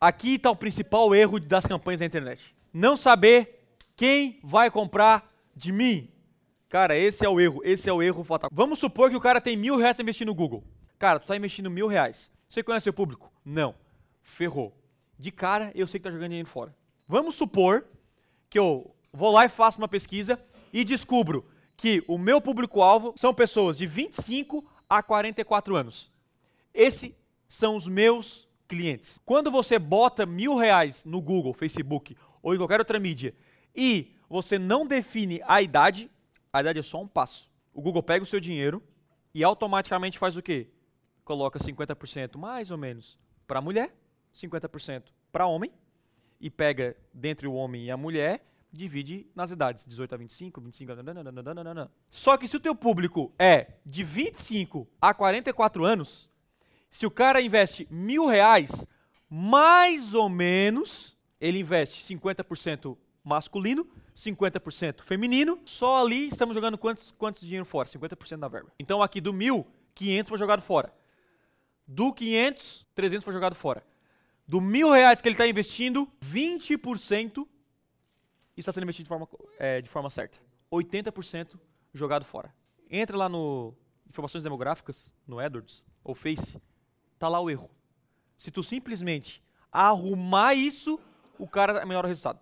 Aqui está o principal erro das campanhas da internet. Não saber quem vai comprar de mim. Cara, esse é o erro. Esse é o erro fatal. Vamos supor que o cara tem mil reais para investir no Google. Cara, tu tá investindo mil reais. Você conhece seu público? Não. Ferrou. De cara, eu sei que tá jogando dinheiro fora. Vamos supor que eu vou lá e faço uma pesquisa e descubro que o meu público-alvo são pessoas de 25 a 44 anos. Esses são os meus clientes. Quando você bota mil reais no Google, Facebook ou em qualquer outra mídia e você não define a idade, a idade é só um passo. O Google pega o seu dinheiro e automaticamente faz o quê? Coloca 50% mais ou menos para mulher, 50% para homem e pega dentre o homem e a mulher divide nas idades, 18 a 25, 25 a... Só que se o teu público é de 25 a 44 anos, se o cara investe mil reais, mais ou menos, ele investe 50% masculino, 50% feminino, só ali estamos jogando quantos, quantos dinheiro fora? 50% da verba. Então aqui do mil, 500 foi jogado fora. Do 500, 300 foi jogado fora. Do mil reais que ele está investindo, 20% está sendo investido de forma, é, de forma certa. 80% jogado fora. Entra lá no Informações Demográficas, no AdWords, ou Face, tá lá o erro. Se tu simplesmente arrumar isso, o cara melhora o resultado.